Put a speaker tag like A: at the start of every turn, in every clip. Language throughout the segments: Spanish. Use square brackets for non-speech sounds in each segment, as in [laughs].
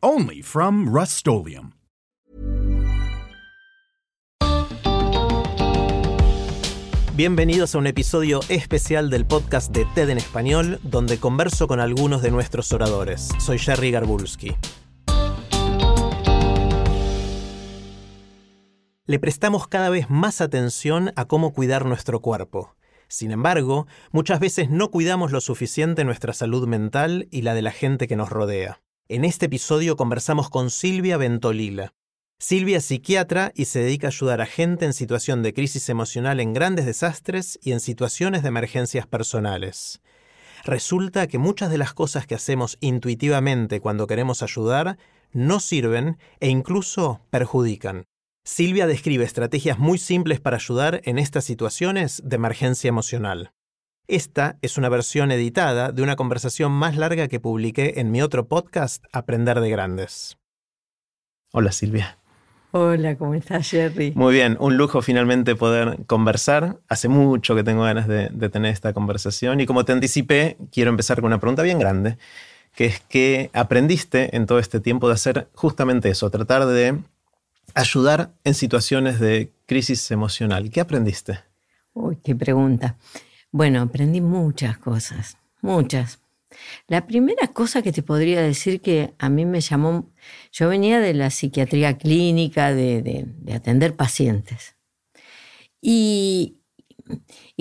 A: Only from Rust
B: Bienvenidos a un episodio especial del podcast de TED en español, donde converso con algunos de nuestros oradores. Soy Jerry Garbulski. Le prestamos cada vez más atención a cómo cuidar nuestro cuerpo. Sin embargo, muchas veces no cuidamos lo suficiente nuestra salud mental y la de la gente que nos rodea. En este episodio conversamos con Silvia Ventolila. Silvia es psiquiatra y se dedica a ayudar a gente en situación de crisis emocional en grandes desastres y en situaciones de emergencias personales. Resulta que muchas de las cosas que hacemos intuitivamente cuando queremos ayudar no sirven e incluso perjudican. Silvia describe estrategias muy simples para ayudar en estas situaciones de emergencia emocional. Esta es una versión editada de una conversación más larga que publiqué en mi otro podcast, Aprender de Grandes. Hola Silvia.
C: Hola, ¿cómo estás, Jerry?
B: Muy bien, un lujo finalmente poder conversar. Hace mucho que tengo ganas de, tener esta conversación y como te anticipé, quiero empezar con una pregunta bien grande, que es que aprendiste en todo este tiempo de hacer justamente eso, tratar de ayudar en situaciones de crisis emocional. ¿Qué aprendiste?
C: Uy, qué pregunta. Bueno, aprendí muchas cosas, muchas. La primera cosa que te podría decir que a mí me llamó, yo venía de la psiquiatría clínica, de, atender pacientes. Y,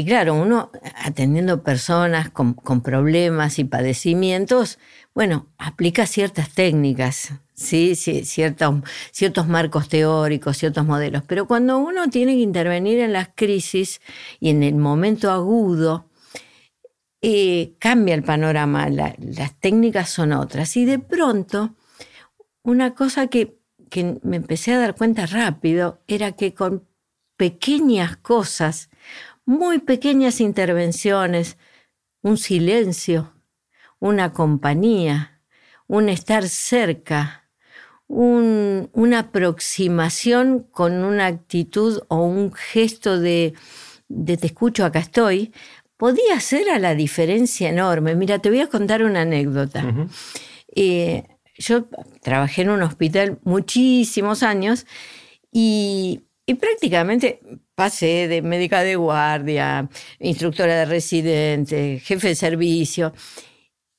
C: claro, uno atendiendo personas con, problemas y padecimientos, bueno, aplica ciertas técnicas, ¿sí? ciertos, ciertos marcos teóricos, ciertos modelos. Pero cuando uno tiene que intervenir en las crisis y en el momento agudo, eh, cambia el panorama, las técnicas son otras. Y de pronto, una cosa que, que me empecé a dar cuenta rápido era que con pequeñas cosas, muy pequeñas intervenciones, un silencio, una compañía, un estar cerca, una aproximación con una actitud o un gesto de, te escucho, acá estoy, podía hacer a la diferencia enorme. Mira, te voy a contar una anécdota. Eh, yo trabajé en un hospital muchísimos años y, y, prácticamente pasé de médica de guardia, instructora de residente, jefe de servicio.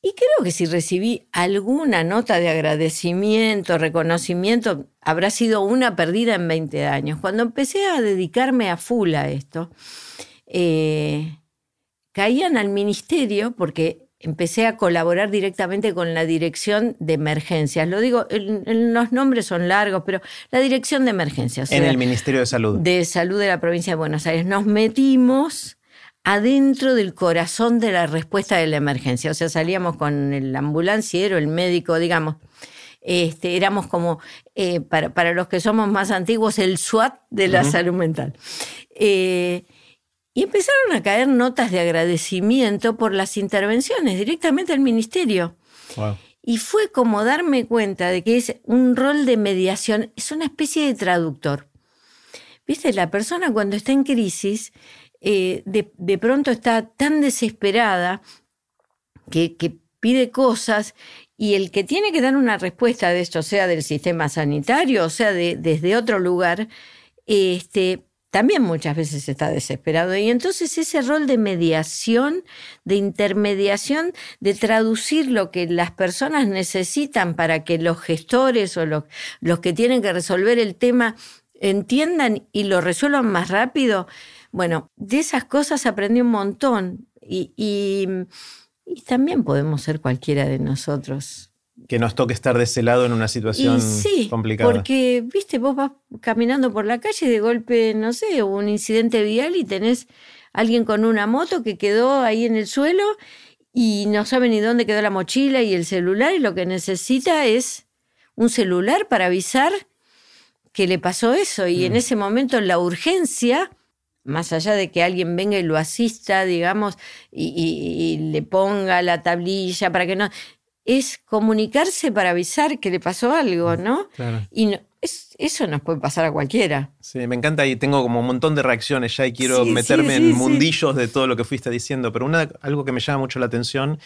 C: Y creo que si recibí alguna nota de agradecimiento, reconocimiento, habrá sido una perdida en 20 años. Cuando empecé a dedicarme a full a esto, eh, caían al ministerio porque empecé a colaborar directamente con la dirección de emergencias. Lo digo, los nombres son largos, pero la dirección de emergencias.
B: En el Ministerio de Salud.
C: De Salud de la provincia de Buenos Aires. Nos metimos adentro del corazón de la respuesta de la emergencia. O sea, salíamos con el ambulanciero, el médico, digamos. Este, éramos como, eh, para, los que somos más antiguos, el SWAT de la salud mental. Eh, y empezaron a caer notas de agradecimiento por las intervenciones directamente al ministerio. Y fue como darme cuenta de que es un rol de mediación, es una especie de traductor. Viste, la persona cuando está en crisis eh, de, pronto está tan desesperada que, pide cosas y el que tiene que dar una respuesta de esto, sea del sistema sanitario, o sea de, desde otro lugar, este, también muchas veces está desesperado. Y entonces ese rol de mediación, de intermediación, de traducir lo que las personas necesitan para que los gestores o los, los que tienen que resolver el tema entiendan y lo resuelvan más rápido, bueno, de esas cosas aprendí un montón y, también podemos ser cualquiera de nosotros.
B: Que nos toque estar de ese lado en una situación
C: sí,
B: complicada.
C: Porque, viste, vos vas caminando por la calle y de golpe, no sé, un incidente vial y tenés alguien con una moto que quedó ahí en el suelo y no sabe ni dónde quedó la mochila y el celular y lo que necesita es un celular para avisar que le pasó eso y en ese momento la urgencia, más allá de que alguien venga y lo asista, digamos, y, y le ponga la tablilla para que no, es comunicarse para avisar que le pasó algo, ¿no?
B: Claro.
C: Y no- es- eso nos puede pasar a cualquiera.
B: Sí, me encanta y tengo como un montón de reacciones ya y quiero
C: Sí,
B: meterme
C: sí, sí,
B: en mundillos de todo lo que fuiste diciendo, pero una, algo que me llama mucho la atención,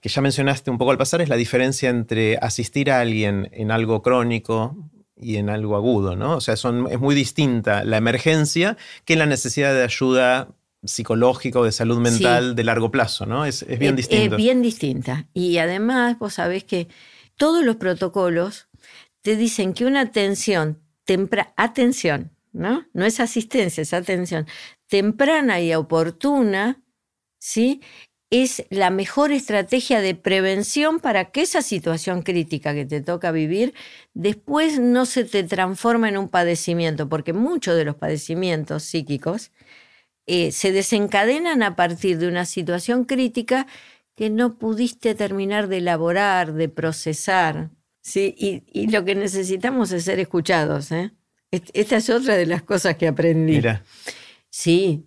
B: que ya mencionaste un poco al pasar, es la diferencia entre asistir a alguien en algo crónico y en algo agudo, ¿no? O sea, son, es muy distinta la emergencia que la necesidad de ayuda psicológica o de salud mental de largo plazo, ¿no? Es, es bien
C: Es-
B: distinto.
C: Es bien distinta. Y además, vos sabés que todos los protocolos te dicen que una atención temprana, atención, ¿no? No es asistencia, es atención, temprana y oportuna, ¿sí? Es la mejor estrategia de prevención para que esa situación crítica que te toca vivir después no se te transforme en un padecimiento, porque muchos de los padecimientos psíquicos eh, se desencadenan a partir de una situación crítica que no pudiste terminar de elaborar, de procesar. ¿sí? Y, y lo que necesitamos es ser escuchados. ¿eh? Est- Esta es otra de las cosas que aprendí.
B: Mira,
C: Sí.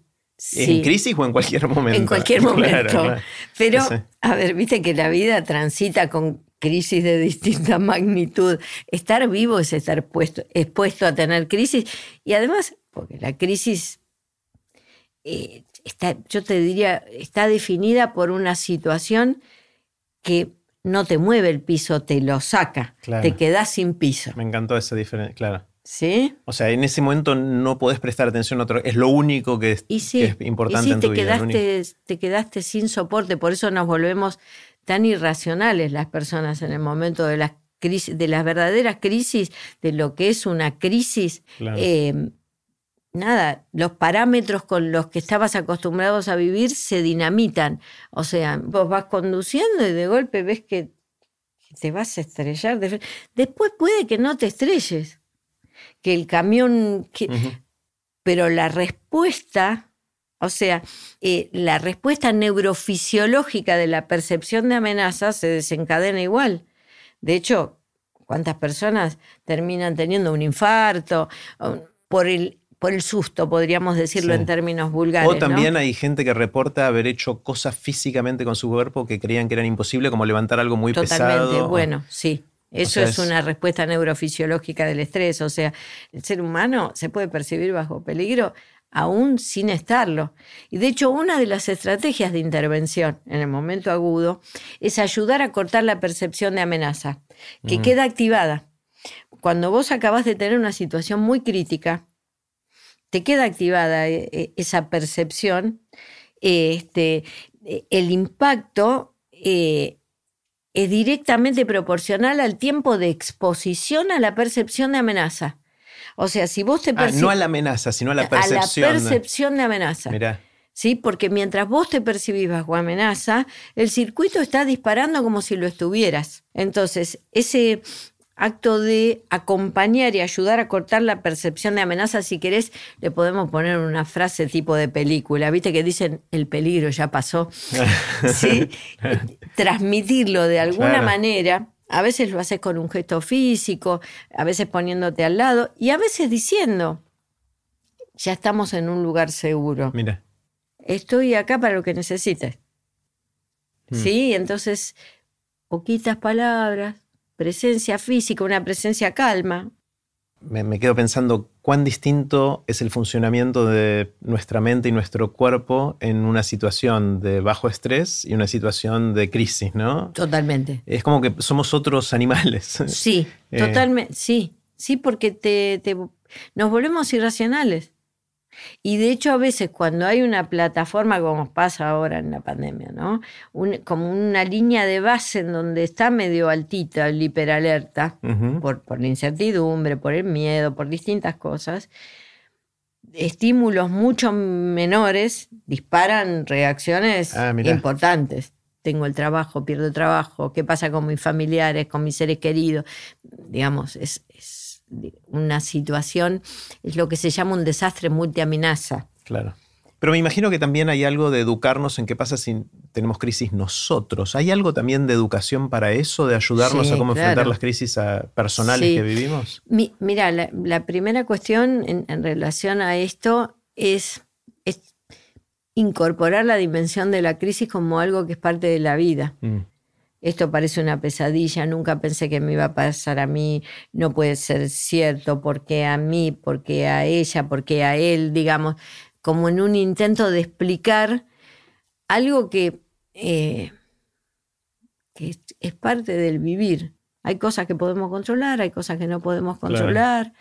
B: ¿En crisis o en cualquier momento?
C: En cualquier [laughs]
B: Claro,
C: momento.
B: claro.
C: Pero,
B: Sí.
C: a ver, viste que la vida transita con crisis de distinta [laughs] magnitud. Estar vivo es estar puesto, expuesto a tener crisis. Y además, porque la crisis eh, está, yo te diría, está definida por una situación que no te mueve el piso, te lo saca.
B: Claro.
C: Te quedas sin piso.
B: Me encantó esa diferencia, claro.
C: ¿Sí?
B: O sea, en ese momento no podés prestar atención a otro. Es lo único que es,
C: Y sí,
B: que es importante
C: y sí,
B: en tu
C: te
B: vida.
C: quedaste, te quedaste sin soporte, por eso nos volvemos tan irracionales las personas en el momento de las crisis, de las verdaderas crisis, de lo que es una crisis.
B: Claro.
C: Eh, nada, los parámetros con los que estabas acostumbrados a vivir se dinamitan. O sea, vos vas conduciendo y de golpe ves que, te vas a estrellar. Después puede que no te estrelles, que el camión... que- pero la respuesta, o sea, eh, la respuesta neurofisiológica de la percepción de amenaza se desencadena igual. De hecho, ¿cuántas personas terminan teniendo un infarto por el, por el susto, podríamos decirlo
B: Sí.
C: en términos vulgares?
B: O también
C: ¿no?
B: hay gente que reporta haber hecho cosas físicamente con su cuerpo que creían que eran imposibles, como levantar algo muy
C: Totalmente,
B: pesado.
C: bueno, sí. Eso
B: sea,
C: es, una respuesta neurofisiológica del estrés. O sea, el ser humano se puede percibir bajo peligro aún sin estarlo. Y de hecho, una de las estrategias de intervención en el momento agudo es ayudar a cortar la percepción de amenaza, que queda activada. Cuando vos acabas de tener una situación muy crítica, te queda activada eh, eh, esa percepción, eh, este, el impacto eh, es directamente proporcional al tiempo de exposición a la percepción de amenaza. O sea, si vos te
B: Ah, no a la amenaza, sino a la percepción.
C: a la percepción de amenaza.
B: Mirá,
C: ¿sí? Porque mientras vos te percibís bajo amenaza, el circuito está disparando como si lo estuvieras. Entonces, ese acto de acompañar y ayudar a cortar la percepción de amenaza, si querés, le podemos poner una frase tipo de película, viste que dicen el peligro ya pasó, [laughs] ¿sí? Transmitirlo de alguna
B: Claro.
C: manera. A veces lo haces con un gesto físico, a veces poniéndote al lado y a veces diciendo, ya estamos en un lugar seguro
B: mira.
C: estoy acá para lo que necesites.
B: Mm.
C: Sí, entonces, poquitas palabras, presencia física, una presencia calma.
B: Me, me quedo pensando cuán distinto es el funcionamiento de nuestra mente y nuestro cuerpo en una situación de bajo estrés y una situación de crisis, ¿no?
C: Totalmente.
B: Es como que somos otros animales.
C: Sí, [laughs]
B: Eh.
C: totalmente, sí, sí, porque te, te- nos volvemos irracionales. Y de hecho a veces cuando hay una plataforma como pasa ahora en la pandemia, ¿no? Un- como una línea de base en donde está medio altita el hiperalerta, por, por la incertidumbre, por el miedo, por distintas cosas, estímulos mucho menores disparan reacciones
B: Ah,
C: importantes. Tengo el trabajo, pierdo el trabajo, ¿qué pasa con mis familiares, con mis seres queridos? Digamos, es, es una situación, es lo que se llama un desastre multiamenaza.
B: Claro. Pero me imagino que también hay algo de educarnos en qué pasa si tenemos crisis nosotros. ¿Hay algo también de educación para eso, de ayudarnos a cómo enfrentar las crisis personales que vivimos?
C: mira, la, primera cuestión en, relación a esto es, incorporar la dimensión de la crisis como algo que es parte de la vida. Mm. Esto parece una pesadilla, nunca pensé que me iba a pasar a mí, no puede ser cierto, porque a mí, porque a ella, porque a él, digamos como en un intento de explicar algo que, eh, es, parte del vivir. Hay cosas que podemos controlar, hay cosas que no podemos controlar.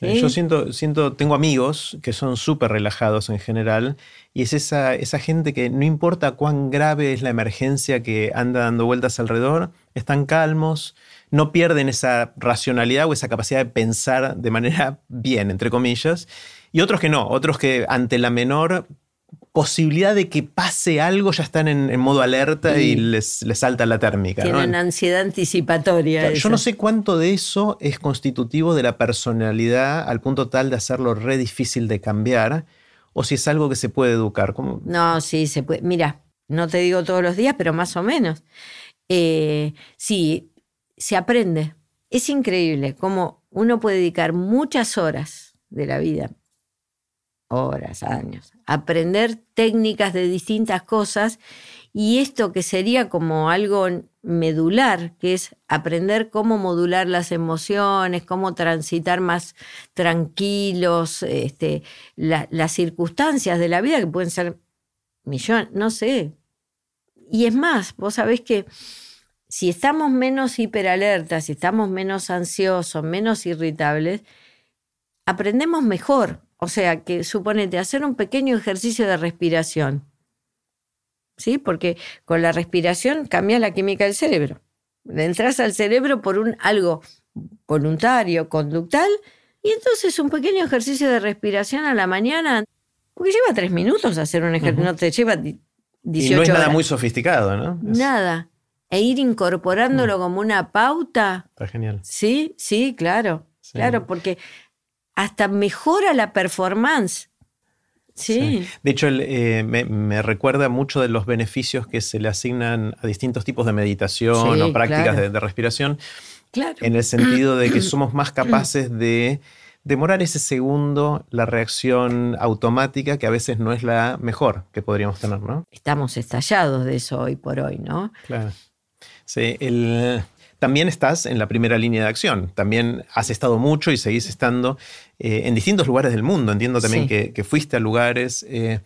B: Yo siento, siento, tengo amigos que son súper relajados en general y es esa, esa gente que no importa cuán grave es la emergencia que anda dando vueltas alrededor, están calmos, no pierden esa racionalidad o esa capacidad de pensar de manera bien, entre comillas, y otros que no, otros que ante la menor posibilidad de que pase algo ya están en, modo alerta y, les, les, salta la térmica.
C: Tienen ansiedad anticipatoria.
B: yo no sé cuánto de eso es constitutivo de la personalidad al punto tal de hacerlo re difícil de cambiar o si es algo que se puede educar.
C: No, sí, se puede. Mira, no te digo todos los días, pero más o menos. Eh, sí, se aprende. Es increíble cómo uno puede dedicar muchas horas de la vida, horas, años, aprender técnicas de distintas cosas y esto que sería como algo medular, que es aprender cómo modular las emociones, cómo transitar más tranquilos, este, las circunstancias de la vida que pueden ser millones, no sé. Y es más, vos sabés que si estamos menos hiperalertas, si estamos menos ansiosos, menos irritables, aprendemos mejor o sea, que suponete hacer un pequeño ejercicio de respiración. ¿Sí? Porque con la respiración cambia la química del cerebro. Entras al cerebro por un algo voluntario, conductal, y entonces un pequeño ejercicio de respiración a la mañana, porque lleva tres minutos hacer un ejercicio, no te lleva 18 Y no es
B: nada muy sofisticado, ¿no?
C: Nada. E ir incorporándolo mm. como una pauta.
B: Está genial.
C: Sí, sí, claro. Claro, porque hasta mejora la performance. Sí.
B: De hecho, eh, me, recuerda mucho de los beneficios que se le asignan a distintos tipos de meditación o prácticas de, respiración.
C: Claro.
B: En el sentido de que [clears throat] somos más capaces de demorar ese segundo la reacción automática que a veces no es la mejor que podríamos tener, ¿no?
C: Estamos estallados de eso hoy por hoy, ¿no?
B: Claro. Sí, el, también estás en la primera línea de acción. También has estado mucho y seguís estando eh, en distintos lugares del mundo. Entiendo también que, fuiste a lugares. Eh,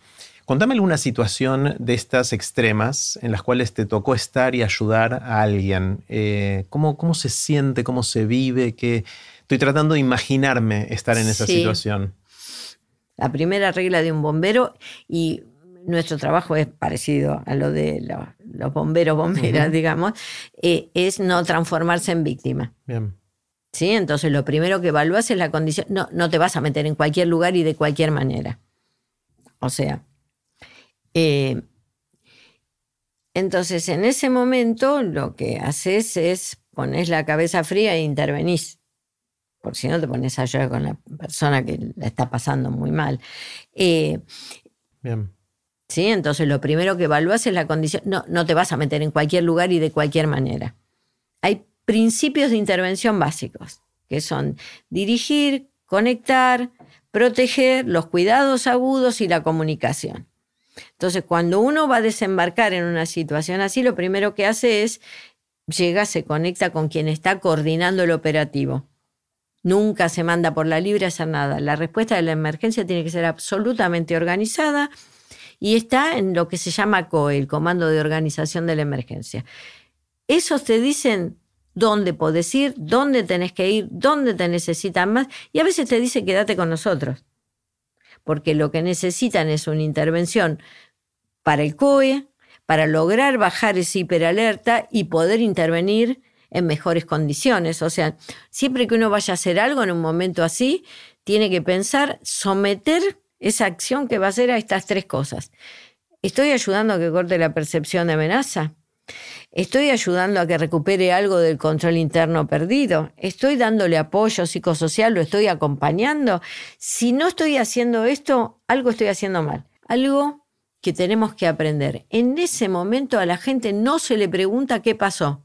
B: contame alguna situación de estas extremas en las cuales te tocó estar y ayudar a alguien. Eh, ¿cómo, ¿cómo, se siente? ¿Cómo se vive? Que estoy tratando de imaginarme estar en esa situación.
C: La primera regla de un bombero y nuestro trabajo es parecido a lo de los, bomberos, bomberas, digamos, eh, es no transformarse en víctima.
B: Bien.
C: ¿Sí? Entonces lo primero que evalúas es la condición, no, no te vas a meter en cualquier lugar y de cualquier manera. O sea, eh, entonces en ese momento lo que haces es pones la cabeza fría e intervenís. Porque si no te pones a llorar con la persona que la está pasando muy mal. Eh,
B: Bien.
C: ¿Sí? Entonces lo primero que evalúas es la condición, no, no te vas a meter en cualquier lugar y de cualquier manera. Hay principios de intervención básicos, que son dirigir, conectar, proteger, los cuidados agudos y la comunicación. Entonces, cuando uno va a desembarcar en una situación así, lo primero que hace es llega, se conecta con quien está coordinando el operativo. Nunca se manda por la libre a hacer nada. La respuesta de la emergencia tiene que ser absolutamente organizada, y está en lo que se llama COE, el Comando de Organización de la Emergencia. Esos te dicen dónde podés ir, dónde tenés que ir, dónde te necesitan más y a veces te dicen quédate con nosotros, porque lo que necesitan es una intervención para el COE, para lograr bajar esa hiperalerta y poder intervenir en mejores condiciones. O sea, siempre que uno vaya a hacer algo en un momento así, tiene que pensar someter esa acción que va a hacer a estas tres cosas. ¿Estoy ayudando a que corte la percepción de amenaza? ¿Estoy ayudando a que recupere algo del control interno perdido? ¿Estoy dándole apoyo psicosocial? ¿Lo estoy acompañando? Si no estoy haciendo esto, algo estoy haciendo mal. algo que tenemos que aprender. En ese momento a la gente no se le pregunta qué pasó.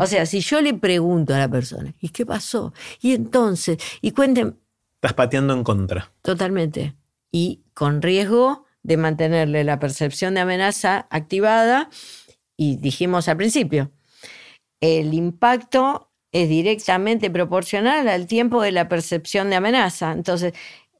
C: O sea, si yo le pregunto a la persona, ¿y qué pasó? Y entonces, y cuenten.
B: Estás pateando en contra.
C: Totalmente. Y con riesgo de mantenerle la percepción de amenaza activada. Y dijimos al principio, el impacto es directamente proporcional al tiempo de la percepción de amenaza. Entonces,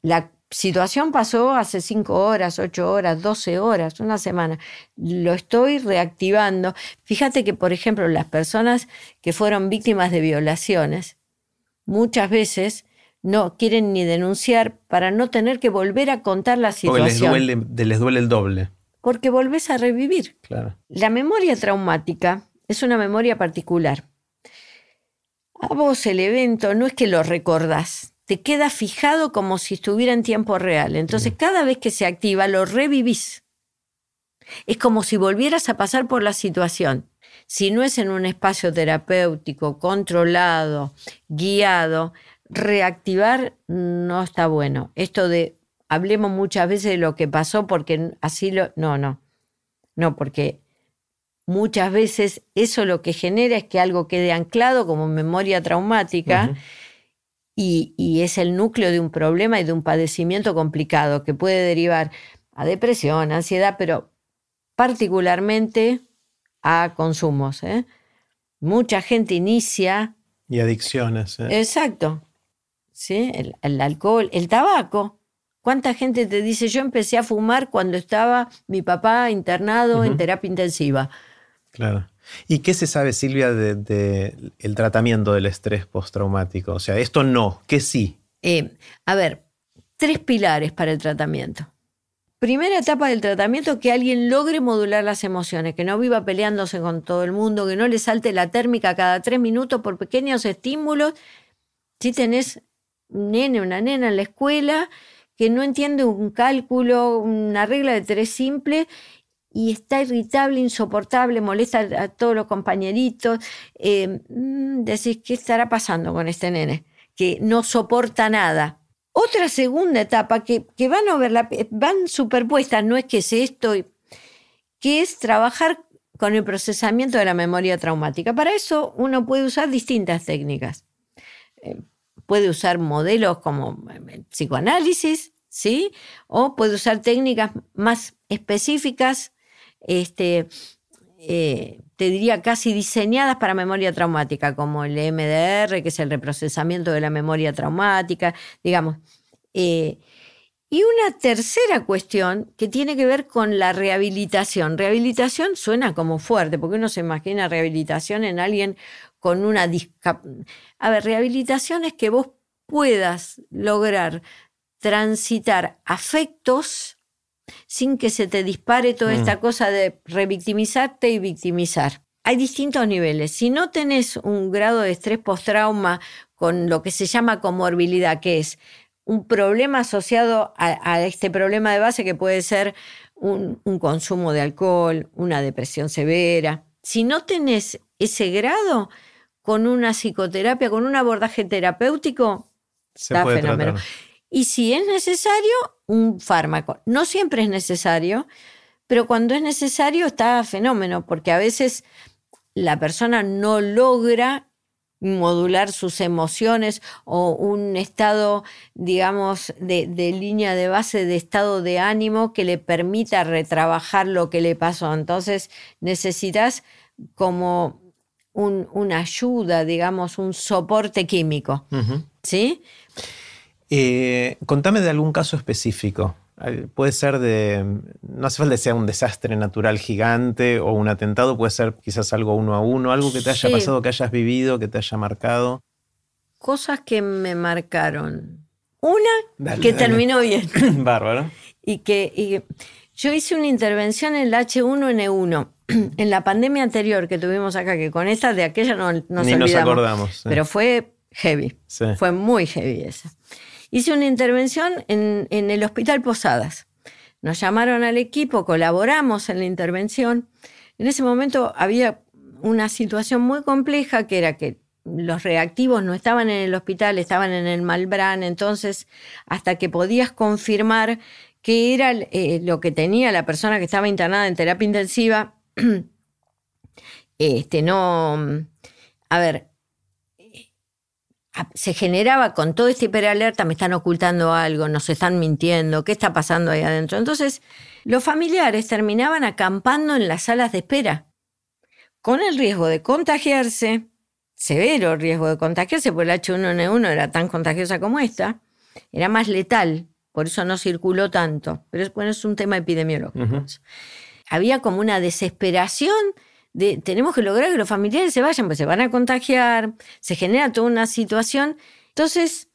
C: la situación pasó hace cinco horas, ocho horas, doce horas, una semana. Lo estoy reactivando. Fíjate que, por ejemplo, las personas que fueron víctimas de violaciones, muchas veces no quieren ni denunciar para no tener que volver a contar la situación.
B: Porque les duele, les duele el doble.
C: Porque volvés a revivir.
B: Claro.
C: La memoria traumática es una memoria particular. A vos el evento no es que lo recordás, te queda fijado como si estuviera en tiempo real. Entonces, cada vez que se activa, lo revivís. Es como si volvieras a pasar por la situación. Si no es en un espacio terapéutico, controlado, guiado, reactivar no está bueno. Esto de hablemos muchas veces de lo que pasó porque así lo... No, no. No, porque muchas veces eso lo que genera es que algo quede anclado como memoria traumática y, es el núcleo de un problema y de un padecimiento complicado que puede derivar a depresión, ansiedad, pero particularmente a consumos. ¿eh? Mucha gente inicia...
B: Y adicciones. ¿eh?
C: Exacto. ¿Sí? El, alcohol, el tabaco. ¿Cuánta gente te dice, yo empecé a fumar cuando estaba mi papá internado en terapia intensiva?
B: Claro. ¿Y qué se sabe, Silvia, del de, el tratamiento del estrés postraumático? O sea, esto no, ¿qué sí?
C: Eh, a ver, tres pilares para el tratamiento. Primera etapa del tratamiento, que alguien logre modular las emociones, que no viva peleándose con todo el mundo, que no le salte la térmica cada tres minutos por pequeños estímulos. Si tenés nene, una nena en la escuela que no entiende un cálculo, una regla de tres simple y está irritable, insoportable, molesta a todos los compañeritos. Eh, mm, decís, ¿qué estará pasando con este nene? Que no soporta nada. Otra segunda etapa que, que van, van superpuestas, no es que es esto, que es trabajar con el procesamiento de la memoria traumática. Para eso uno puede usar distintas técnicas. Puede usar modelos como eh, psicoanálisis, ¿sí? O puede usar técnicas más específicas este, eh, te diría casi diseñadas para memoria traumática, como el MDR, que es el reprocesamiento de la memoria traumática, digamos. Eh, y una tercera cuestión que tiene que ver con la rehabilitación. Rehabilitación suena como fuerte, porque uno se imagina rehabilitación en alguien con una discapacidad. A ver, rehabilitación es que vos puedas lograr transitar afectos sin que se te dispare toda esta mm. cosa de revictimizarte y victimizar. Hay distintos niveles. Si no tenés un grado de estrés post-trauma con lo que se llama comorbilidad, que es un problema asociado a, este problema de base que puede ser un, un, consumo de alcohol, una depresión severa. Si no tenés ese grado, con una psicoterapia, con un abordaje terapéutico,
B: se está fenómeno.
C: Y si es necesario, un fármaco. No siempre es necesario, pero cuando es necesario está fenómeno, porque a veces la persona no logra modular sus emociones o un estado, digamos, de, línea de base de estado de ánimo que le permita retrabajar lo que le pasó. Entonces necesitas como una ayuda, digamos, un soporte químico. ¿Sí?
B: Eh, contame de algún caso específico. Puede ser de. No hace falta que sea un desastre natural gigante o un atentado, puede ser quizás algo uno a uno, algo que te haya pasado, que hayas vivido, que te haya marcado.
C: Cosas que me marcaron. Una que terminó bien. [coughs]
B: Bárbaro.
C: Y que yo hice una intervención en el H1N1 [clears throat] en la pandemia anterior que tuvimos acá, que con esta de aquella no nos
B: Ni nos acordamos.
C: Pero fue heavy. Fue muy heavy esa hice una intervención en, el Hospital Posadas. Nos llamaron al equipo, colaboramos en la intervención. En ese momento había una situación muy compleja que era que los reactivos no estaban en el hospital, estaban en el Malbrán, entonces hasta que podías confirmar que era eh, lo que tenía la persona que estaba internada en terapia intensiva. [clears throat] este, no. A ver, se generaba con todo este hiperalerta, me están ocultando algo, nos están mintiendo, ¿qué está pasando ahí adentro? Entonces, los familiares terminaban acampando en las salas de espera, con el riesgo de contagiarse, severo riesgo de contagiarse, porque el H1N1 era tan contagiosa como esta, era más letal, por eso no circuló tanto, pero bueno, es un tema epidemiológico. Había como una desesperación de tenemos que lograr que los familiares se vayan, pues se van a contagiar, se genera toda una situación. Entonces,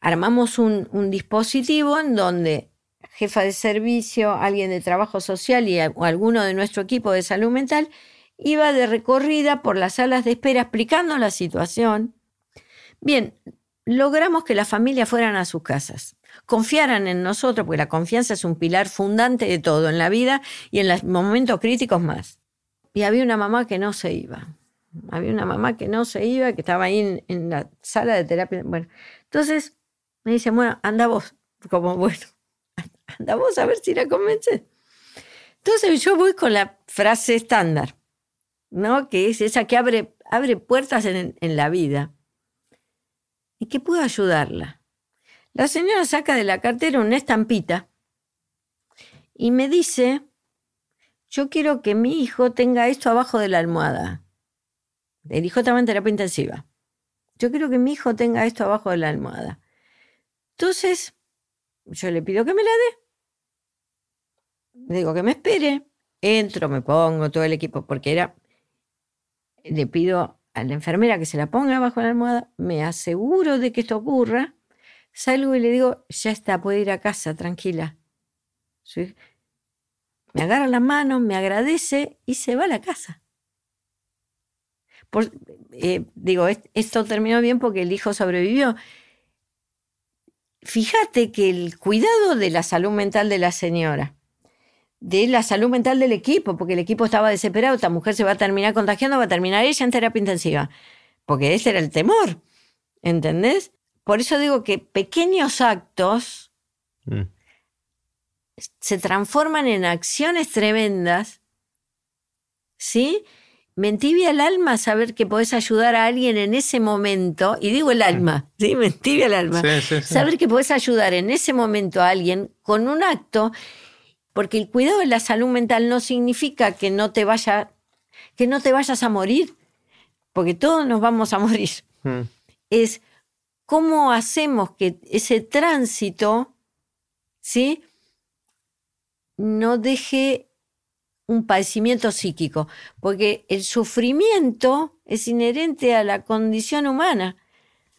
C: armamos un, dispositivo en donde jefa de servicio, alguien de trabajo social y o alguno de nuestro equipo de salud mental iba de recorrida por las salas de espera explicando la situación. Bien, logramos que las familias fueran a sus casas, confiaran en nosotros, porque la confianza es un pilar fundante de todo en la vida y en los momentos críticos más. Y había una mamá que no se iba. Había una mamá que no se iba, que estaba ahí en, la sala de terapia. Bueno, entonces me dice, bueno, anda vos. Como, [laughs] bueno, anda vos a ver si la convences. Entonces yo voy con la frase estándar, ¿no? Que es esa que abre, abre puertas en, en la vida. ¿Y qué puedo ayudarla? La señora saca de la cartera una estampita y me dice yo quiero que mi hijo tenga esto abajo de la almohada. El hijo estaba en terapia intensiva. Yo quiero que mi hijo tenga esto abajo de la almohada. Entonces, yo le pido que me la dé. Le digo que me espere. Entro, me pongo todo el equipo, porque era. Le pido a la enfermera que se la ponga abajo de la almohada. Me aseguro de que esto ocurra. Salgo y le digo, ya está, puede ir a casa, tranquila me agarra la mano, me agradece y se va a la casa. Eh, digo, esto terminó bien porque el hijo sobrevivió. Fíjate que el cuidado de la salud mental de la señora, de la salud mental del equipo, porque el equipo estaba desesperado, esta mujer se va a terminar contagiando, va a terminar ella en terapia intensiva, porque ese era el temor, ¿entendés? Por eso digo que pequeños actos mm se transforman en acciones tremendas, ¿sí? Me entibia el alma saber que podés ayudar a alguien en ese momento, y digo el alma, ¿sí? Me entibia el alma. Saber que podés ayudar en ese momento a alguien con un acto, porque el cuidado de la salud mental no significa que no te vaya, que no te vayas a morir, porque todos nos vamos a morir. Hmm. Es cómo hacemos que ese tránsito, ¿sí? no deje un padecimiento psíquico, porque el sufrimiento es inherente a la condición humana.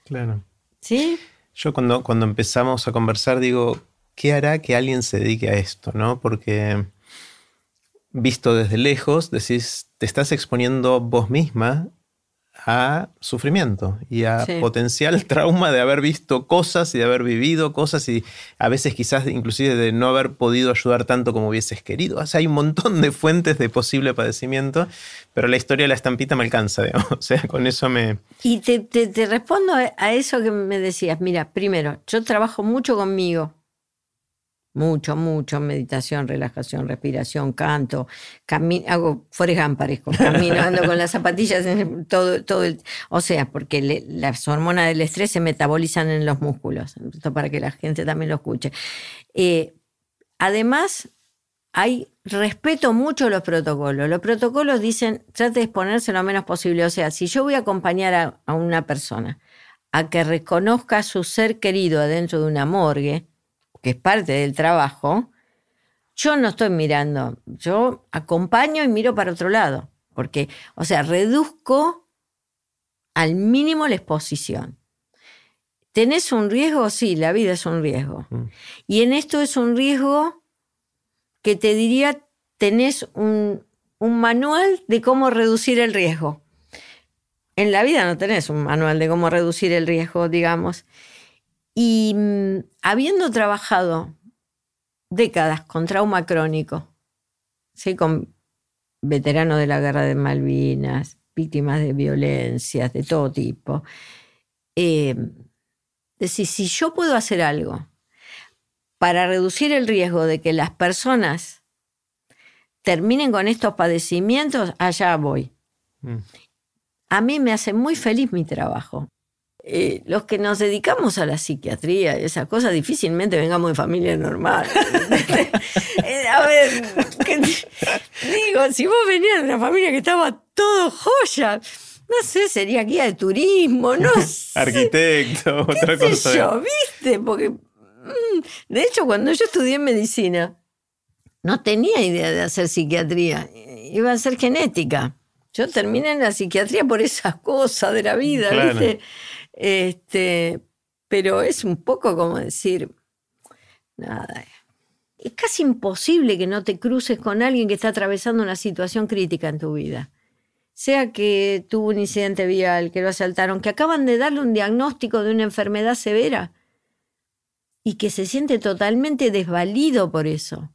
B: Claro.
C: ¿Sí?
B: Yo cuando, cuando empezamos a conversar digo, ¿qué hará que alguien se dedique a esto? ¿no? Porque visto desde lejos, decís, te estás exponiendo vos misma a sufrimiento y a potencial [laughs] trauma de haber visto cosas y de haber vivido cosas y a veces quizás inclusive de no haber podido ayudar tanto como hubieses querido. O sea, hay un montón de fuentes de posible padecimiento, pero la historia de la estampita me alcanza, [laughs] digamos. O sea, con eso me...
C: Y te, te respondo a eso que me decías. Mira, primero, yo trabajo mucho conmigo mucho, mucho, meditación, relajación, respiración, canto, hago Forrest parezco, caminando con las zapatillas, en todo, todo el, o sea, porque las hormonas del estrés se metabolizan en los músculos, esto para que la gente también lo escuche. Eh, además, hay respeto mucho los protocolos. Los protocolos dicen, trate de exponerse lo menos posible. O sea, si yo voy a acompañar a, a una persona a que reconozca su ser querido adentro de una morgue, que es parte del trabajo, yo no estoy mirando, yo acompaño y miro para otro lado, porque, o sea, reduzco al mínimo la exposición. ¿Tenés un riesgo? Sí, la vida es un riesgo. Mm. Y en esto es un riesgo que te diría, tenés un, un manual de cómo reducir el riesgo. En la vida no tenés un manual de cómo reducir el riesgo, digamos. Y mm, habiendo trabajado décadas con trauma crónico, ¿sí? con veteranos de la guerra de Malvinas, víctimas de violencias de todo tipo, eh, decir, si yo puedo hacer algo para reducir el riesgo de que las personas terminen con estos padecimientos, allá voy. Mm. A mí me hace muy feliz mi trabajo. Eh, los que nos dedicamos a la psiquiatría y esas cosas, difícilmente vengamos de familia normal. [laughs] Eh, a ver, digo, si vos venías de una familia que estaba todo joya, no sé, sería guía de turismo, no [laughs] sé.
B: Arquitecto, otra cosa.
C: yo, ¿viste? Porque, mm, de hecho, cuando yo estudié medicina, no tenía idea de hacer psiquiatría, iba a hacer genética. Yo terminé en la psiquiatría por esas cosas de la vida, ¿viste? Este, pero es un poco como decir, nada, es casi imposible que no te cruces con alguien que está atravesando una situación crítica en tu vida. Sea que tuvo un incidente vial, que lo asaltaron, que acaban de darle un diagnóstico de una enfermedad severa y que se siente totalmente desvalido por eso.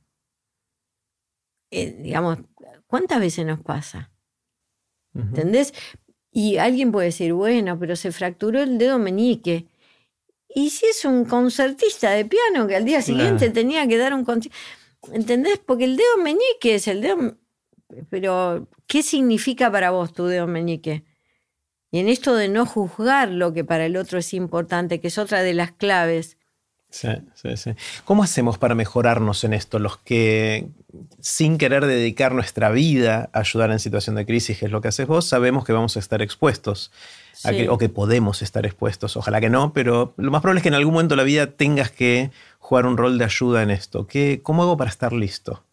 C: Eh, digamos, ¿cuántas veces nos pasa? ¿Entendés? Y alguien puede decir, bueno, pero se fracturó el dedo meñique. Y si es un concertista de piano que al día siguiente tenía que dar un concierto. ¿Entendés? Porque el dedo meñique es el dedo. Pero, ¿qué significa para vos tu dedo meñique? Y en esto de no juzgar lo que para el otro es importante, que es otra de las claves,
B: Sí, sí, sí. ¿Cómo hacemos para mejorarnos en esto? Los que, sin querer dedicar nuestra vida a ayudar en situación de crisis, que es lo que haces vos, sabemos que vamos a estar expuestos. o que podemos estar expuestos. Ojalá que no, pero lo más probable es que en algún momento de la vida tengas que jugar un rol de ayuda en esto. ¿Qué, ¿Cómo hago para estar listo?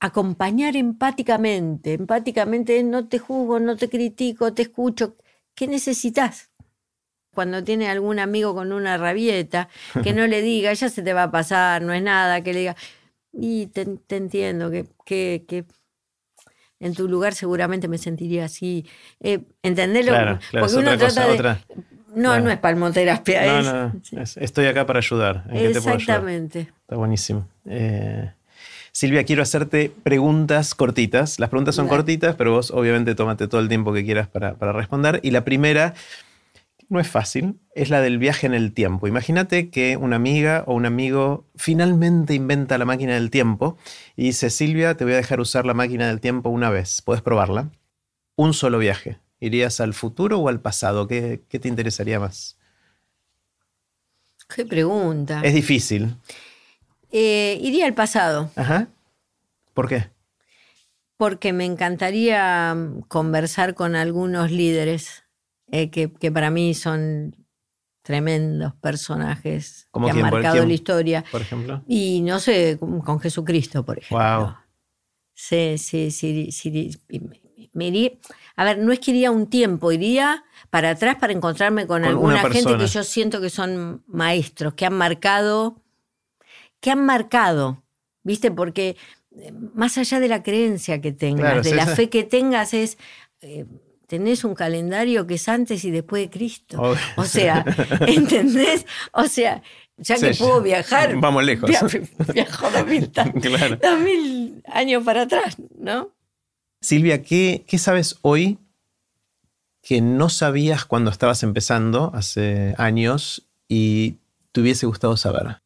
C: Acompañar empáticamente. Empáticamente no te juzgo, no te critico, te escucho. ¿Qué necesitas? cuando tiene algún amigo con una rabieta, que [laughs] no le diga, ya se te va a pasar, no es nada, que le diga, y te, entiendo, que, que, en tu lugar seguramente me sentiría así. Eh, ¿Entenderlo?
B: Porque uno trata de...
C: No, no es palmoterapia.
B: No, es, [laughs] estoy acá para ayudar.
C: Exactamente.
B: Está buenísimo. Eh, Silvia, quiero hacerte preguntas cortitas. Las preguntas son cortitas, pero vos obviamente tómate todo el tiempo que quieras para, para responder. Y la primera no es fácil, es la del viaje en el tiempo. Imagínate que una amiga o un amigo finalmente inventa la máquina del tiempo y dice, Silvia, te voy a dejar usar la máquina del tiempo una vez, puedes probarla. Un solo viaje. ¿Irías al futuro o al pasado? ¿Qué, te interesaría más?
C: Qué pregunta.
B: Es difícil.
C: Eh, iría al pasado.
B: Ajá. ¿Por qué?
C: Porque me encantaría conversar con algunos líderes eh, que, para mí son tremendos personajes que han marcado la historia.
B: Por ejemplo.
C: Y no sé, con, Jesucristo, por ejemplo.
B: Wow.
C: Sí, sí, sí, sí, me iría, a ver, no es que iría un tiempo, iría para atrás para encontrarme con, alguna gente que yo siento que son maestros, que han marcado, que han marcado, ¿viste? Porque eh, más allá de la creencia que tengas, de la fe que tengas, es... Eh, tenés un calendario que es antes y después de Cristo. O sea, [laughs] ¿entendés? O sea, ya que puedo viajar.
B: Vamos lejos.
C: Viajo dos mil, [laughs] dos mil años para atrás, ¿no?
B: Silvia, ¿qué, ¿qué sabes hoy que no sabías cuando estabas empezando hace años y te hubiese gustado saber?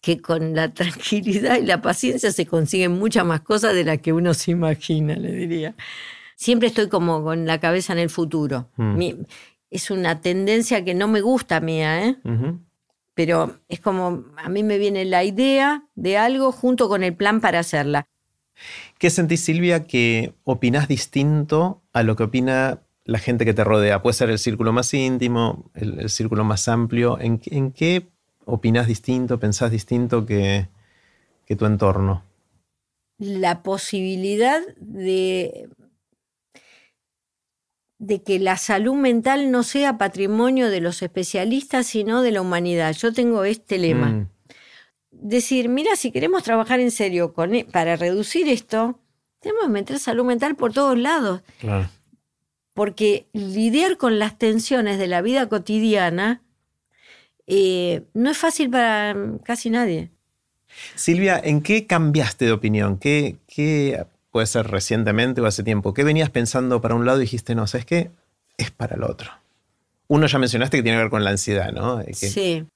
C: Que con la tranquilidad y la paciencia se consiguen muchas más cosas de las que uno se imagina, le diría siempre estoy como con la cabeza en el futuro. Mm. es una tendencia que no me gusta mía, ¿eh? Pero es como, a mí me viene la idea de algo junto con el plan para hacerla.
B: ¿Qué sentís, Silvia, que opinás distinto a lo que opina la gente que te rodea? Puede ser el círculo más íntimo, el, círculo más amplio. ¿En, qué opinás distinto, pensás distinto que, que tu entorno?
C: La posibilidad de de que la salud mental no sea patrimonio de los especialistas, sino de la humanidad. Yo tengo este lema. Mm. Decir, mira, si queremos trabajar en serio con, e, para reducir esto, tenemos que meter salud mental por todos lados. Porque lidiar con las tensiones de la vida cotidiana eh, no es fácil para casi nadie.
B: Silvia, ¿en qué cambiaste de opinión? ¿Qué, qué puede ser recientemente o hace tiempo, ¿qué venías pensando para un lado y dijiste, no, ¿sabes qué? Es para el otro. Uno ya mencionaste que tiene que ver con la ansiedad, ¿no?
C: Sí.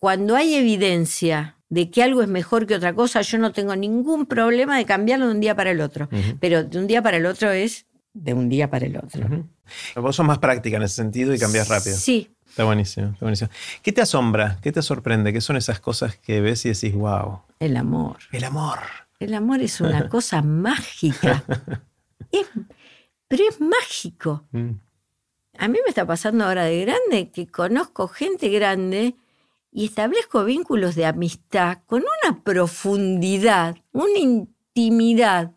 C: Cuando hay evidencia de que algo es mejor que otra cosa, yo no tengo ningún problema de cambiarlo de un día para el otro. Pero de un día para el otro es de un día para el otro.
B: Vos sos más práctica en ese sentido y cambias rápido.
C: Sí.
B: Está buenísimo, está buenísimo. ¿Qué te asombra? ¿Qué te sorprende? ¿Qué son esas cosas que ves y decís, wow?
C: El amor.
B: El amor.
C: El amor es una [laughs] cosa mágica. pero es mágico. Mm. A mí me está pasando ahora de grande que conozco gente grande y establezco vínculos de amistad con una profundidad, una intimidad,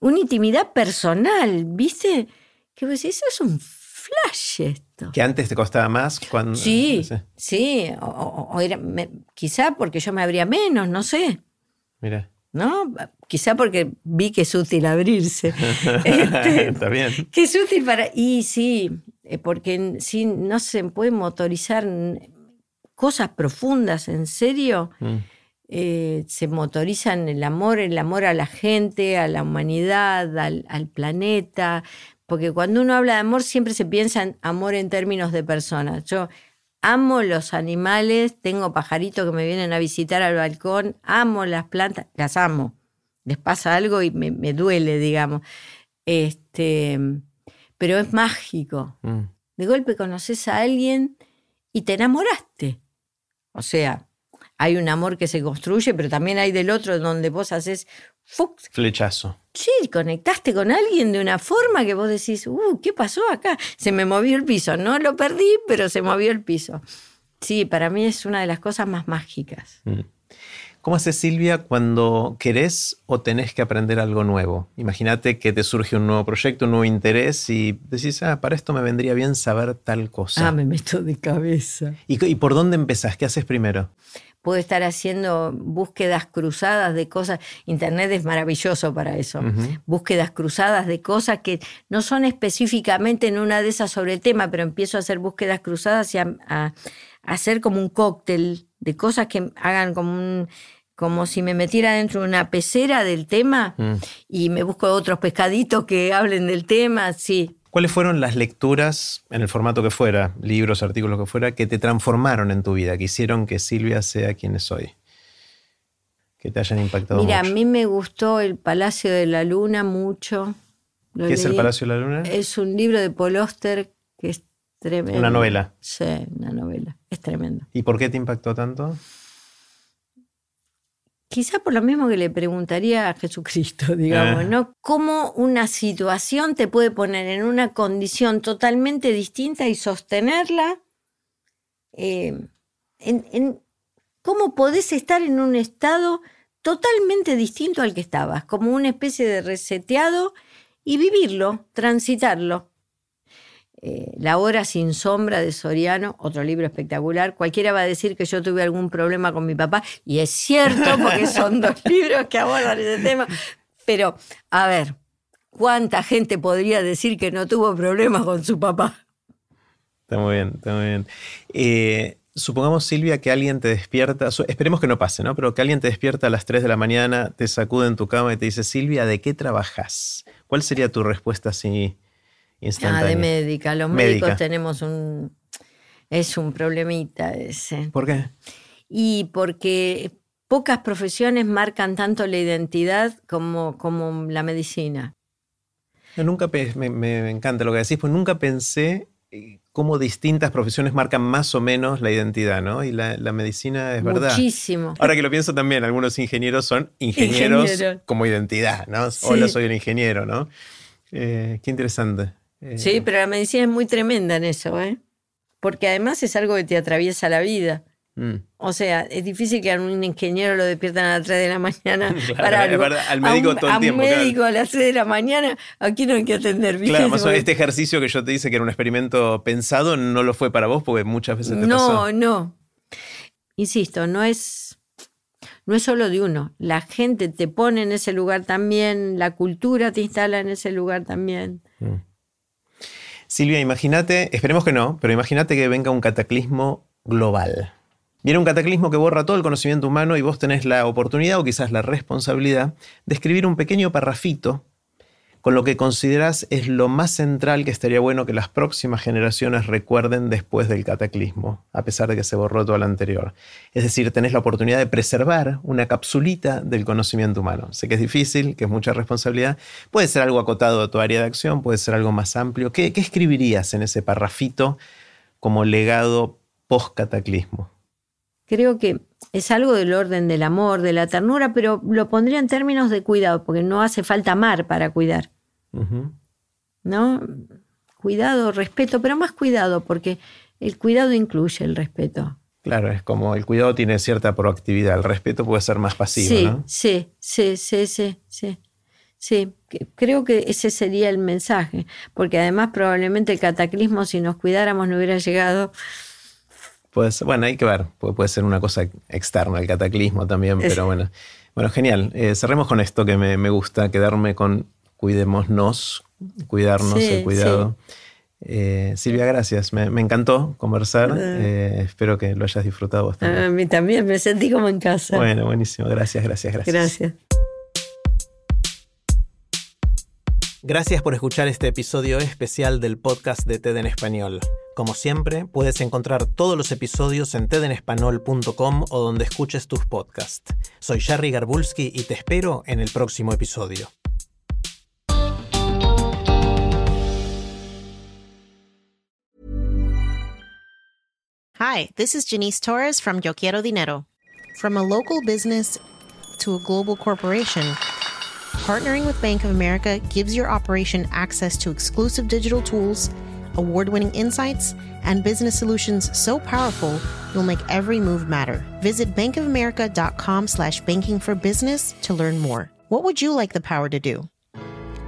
C: una intimidad personal, ¿viste? Que vos decís, eso es un flash esto.
B: Que antes te costaba más cuando...
C: Sí, sí, o, era, quizá porque yo me abría menos, no sé.
B: Mira.
C: ¿No? Quizá porque vi que es útil abrirse. [laughs]
B: Este, Está bien.
C: Que es útil para... Y sí, eh, porque sí, no se puede motorizar cosas profundas, en serio, mm. eh, se motorizan el amor, el amor a la gente, a la humanidad, al, planeta, porque cuando uno habla de amor siempre se piensa en amor en términos de personas. Yo amo los animales, tengo pajaritos que me vienen a visitar al balcón, amo las plantas, las amo. Les pasa algo y me, duele, digamos. Este, pero es mágico. Mm. De golpe conoces a alguien y te enamoraste. O sea, hay un amor que se construye, pero también hay del otro donde vos haces
B: flechazo.
C: Sí, conectaste con alguien de una forma que vos decís, uh, ¿qué pasó acá? Se me movió el piso. No lo perdí, pero se movió el piso. Sí, para mí es una de las cosas más mágicas. Mm.
B: ¿Cómo hace Silvia cuando querés o tenés que aprender algo nuevo? Imagínate que te surge un nuevo proyecto, un nuevo interés y decís, ah, para esto me vendría bien saber tal cosa.
C: Ah, me meto de cabeza.
B: ¿Y, por dónde empezás? ¿Qué haces primero?
C: Puedo estar haciendo búsquedas cruzadas de cosas. Internet es maravilloso para eso. Búsquedas cruzadas de cosas que no son específicamente en una de esas sobre el tema, pero empiezo a hacer búsquedas cruzadas y a hacer como un cóctel de cosas que hagan como un como si me metiera dentro de una pecera del tema mm. y me busco otros pescaditos que hablen del tema, sí.
B: ¿Cuáles fueron las lecturas, en el formato que fuera, libros, artículos que fuera, que te transformaron en tu vida, que hicieron que Silvia sea quien es hoy? Que te hayan impactado
C: Mira, a mí me gustó El Palacio de la Luna mucho.
B: ¿Qué es El Palacio de la Luna?
C: Es un libro de Paul Oster que es tremendo.
B: Una novela.
C: Sí, una novela. Es tremendo.
B: ¿Y por qué te impactó tanto?
C: Quizá por lo mismo que le preguntaría a Jesucristo, [laughs] digamos, ah. ¿no? Cómo una situación te puede poner en una condición totalmente distinta y sostenerla. Eh, ¿Cómo podés estar en un estado totalmente distinto al que estabas? Como una especie de reseteado y vivirlo, transitarlo. Eh, la hora sin sombra de Soriano, otro libro espectacular. Cualquiera va a decir que yo tuve algún problema con mi papá, y es cierto, porque son dos [laughs] libros que abordan ese tema. Pero, a ver, ¿cuánta gente podría decir que no tuvo problemas con su papá?
B: Está muy bien, está muy bien. Eh, supongamos, Silvia, que alguien te despierta, esperemos que no pase, ¿no? Pero que alguien te despierta a las 3 de la mañana, te sacude en tu cama y te dice, Silvia, ¿de qué trabajas? ¿Cuál sería tu respuesta si
C: Ah, de médica. Los médicos tenemos un. Es un problemita ese.
B: ¿Por qué?
C: Y porque pocas profesiones marcan tanto la identidad como, como la medicina.
B: nunca me, me, encanta lo que decís, pues nunca pensé eh, cómo distintas profesiones marcan más o menos la identidad, ¿no? Y la, medicina es verdad.
C: Muchísimo.
B: Ahora que lo pienso también, algunos ingenieros son ingenieros como identidad, ¿no? Hola, soy un ingeniero, ¿no? Eh, qué interesante
C: sí, eh, pero la medicina es muy tremenda en eso, ¿eh? Porque además es algo que te atraviesa la vida. Mm. O sea, es difícil que a un ingeniero lo despiertan a las 3 de la mañana [laughs] para
B: algo. al médico a un, todo el tiempo.
C: A un médico a las 3 de la mañana, aquí no hay que atender
B: bien. Claro, más o menos este ejercicio que yo te dice que era un experimento pensado, no lo fue para vos porque muchas veces te
C: no,
B: pasó.
C: No, no. Insisto, no es, no es solo de uno. La gente te pone en ese lugar también, la cultura te instala en ese lugar también. Mm.
B: Silvia, imagínate, esperemos que no, pero imagínate que venga un cataclismo global. Viene un cataclismo que borra todo el conocimiento humano y vos tenés la oportunidad o quizás la responsabilidad de escribir un pequeño parrafito con lo que consideras es lo más central que estaría bueno que las próximas generaciones recuerden después del cataclismo, a pesar de que se borró todo lo anterior. Es decir, tenés la oportunidad de preservar una capsulita del conocimiento humano. Sé que es difícil, que es mucha responsabilidad. Puede ser algo acotado a tu área de acción, puede ser algo más amplio. ¿Qué, qué escribirías en ese parrafito como legado post-cataclismo?
C: Creo que es algo del orden del amor, de la ternura, pero lo pondría en términos de cuidado, porque no hace falta amar para cuidar. ¿No? Cuidado, respeto, pero más cuidado, porque el cuidado incluye el respeto.
B: Claro, es como el cuidado tiene cierta proactividad, el respeto puede ser más pasivo,
C: sí,
B: ¿no?
C: Sí, sí, sí, sí, sí. Sí, creo que ese sería el mensaje, porque además probablemente el cataclismo, si nos cuidáramos, no hubiera llegado
B: bueno, hay que ver, puede, ser una cosa externa, el cataclismo también, pero bueno. Bueno, genial. Eh, cerremos con esto que me, gusta, quedarme con cuidémonos, cuidarnos, el cuidado. Eh, Silvia, gracias. Me, encantó conversar. Eh, espero que lo hayas disfrutado bastante.
C: A mí también, me sentí como en casa.
B: Bueno, buenísimo. Gracias, gracias, gracias.
C: Gracias.
B: Gracias por escuchar este episodio especial del podcast de TED en Español. Como siempre, puedes encontrar todos los episodios en tedenespanol.com o donde escuches tus podcasts. Soy Jerry Garbulski y te espero en el próximo episodio.
D: Hi, this is Janice Torres from Yo Quiero Dinero. From a local business to a global corporation, partnering with Bank of America gives your operation access to exclusive digital tools award winning insights, and business solutions so powerful you'll make every move matter. Visit bankofamerica.com slash banking for business to learn more. What would you like the power to do?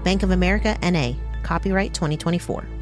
D: Bank of America NA, copyright 2024.